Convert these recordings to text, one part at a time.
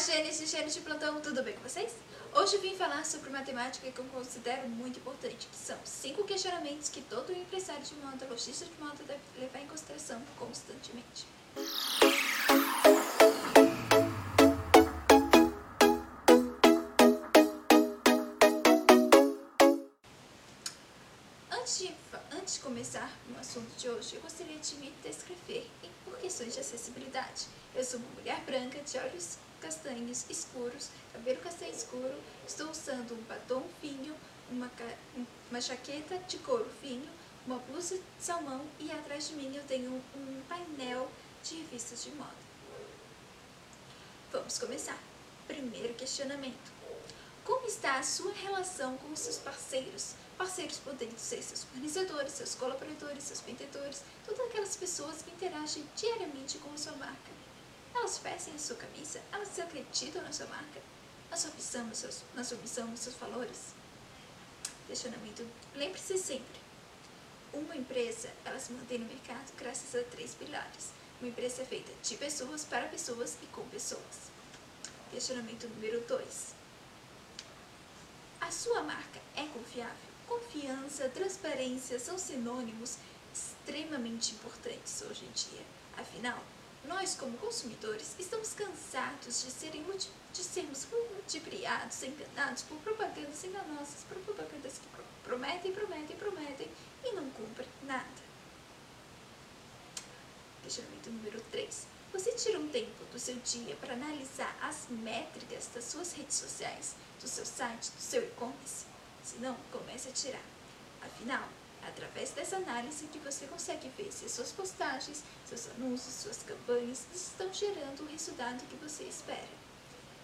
Gênesis, Gênesis de plantão, tudo bem com vocês? Hoje vim falar sobre matemática que eu considero muito importante, que são cinco questionamentos que todo empresário de moda, lojista de moda deve levar em consideração constantemente. Antes de, antes de começar no assunto de hoje, eu gostaria de me descrever por questões de acessibilidade. Eu sou uma mulher branca de olhos castanhos escuros, cabelo castanho escuro, estou usando um batom fino, uma, uma jaqueta de couro fino, uma blusa de salmão e atrás de mim eu tenho um painel de revistas de moda. Vamos começar. Primeiro questionamento. Como está a sua relação com os seus parceiros? Parceiros podendo ser seus fornecedores, seus colaboradores, seus vendedores, todas aquelas pessoas que interagem diariamente com a sua marca. Elas vestem a sua camisa? Elas acreditam na sua marca? Sua, na sua missão, nos seus valores? Questionamento. Lembre-se sempre, uma empresa, ela se mantém no mercado graças a três pilares. Uma empresa é feita de pessoas, para pessoas e com pessoas. Questionamento número 2. A sua marca é confiável? Confiança, transparência são sinônimos extremamente importantes hoje em dia. Afinal, nós, como consumidores, estamos cansados de, serem, de sermos ludibriados, enganados por propagandas enganosas, por propagandas que prometem, prometem, prometem e não cumprem nada. Questionamento número 3. Você tira um tempo do seu dia para analisar as métricas das suas redes sociais, do seu site, do seu e-commerce? Se não, comece a tirar. Afinal, através dessa análise que você consegue ver se as suas postagens, seus anúncios, suas campanhas estão gerando o resultado que você espera.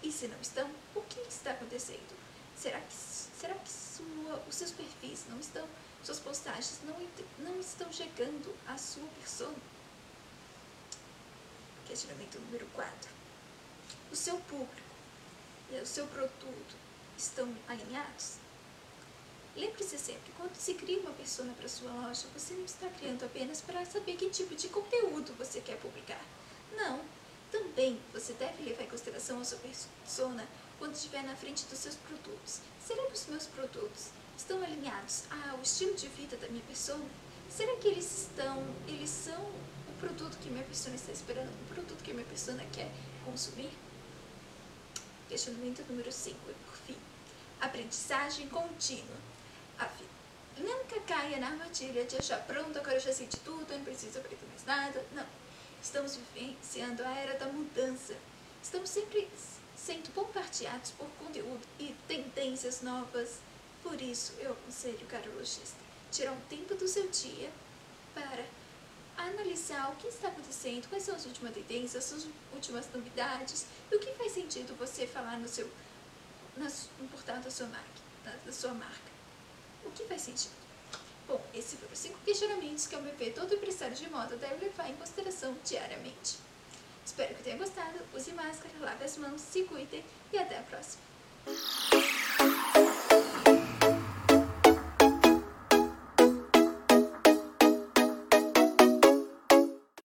E se não estão, o que está acontecendo? Será que, será que sua, os seus perfis não estão, suas postagens não, não estão chegando à sua persona? Questionamento número 4. O seu público e o seu produto estão alinhados? Lembre-se sempre, quando se cria uma persona para sua loja, você não está criando apenas para saber que tipo de conteúdo você quer publicar. Não, também você deve levar em consideração a sua persona quando estiver na frente dos seus produtos. Será que os meus produtos estão alinhados ao estilo de vida da minha pessoa? Será que eles estão, eles são o produto que minha pessoa está esperando, o produto que minha pessoa quer consumir? Questionamento número 5 e por fim. Aprendizagem contínua. Nunca caia na armadilha de achar, pronto, agora eu já sei de tudo, não preciso aprender mais nada. Não. Estamos vivenciando a era da mudança. Estamos sempre sendo bombardeados por conteúdo e tendências novas. Por isso, eu aconselho, caro lojista, tirar um tempo do seu dia para analisar o que está acontecendo, quais são as últimas tendências, as últimas novidades e o que faz sentido você falar no seu no portal da sua marca, da sua marca que faz sentido? Bom, esses foram 5 questionamentos que o MP todo empresário de moda deve levar em consideração diariamente. Espero que tenha gostado, use máscara, lave as mãos, se cuidem e até a próxima.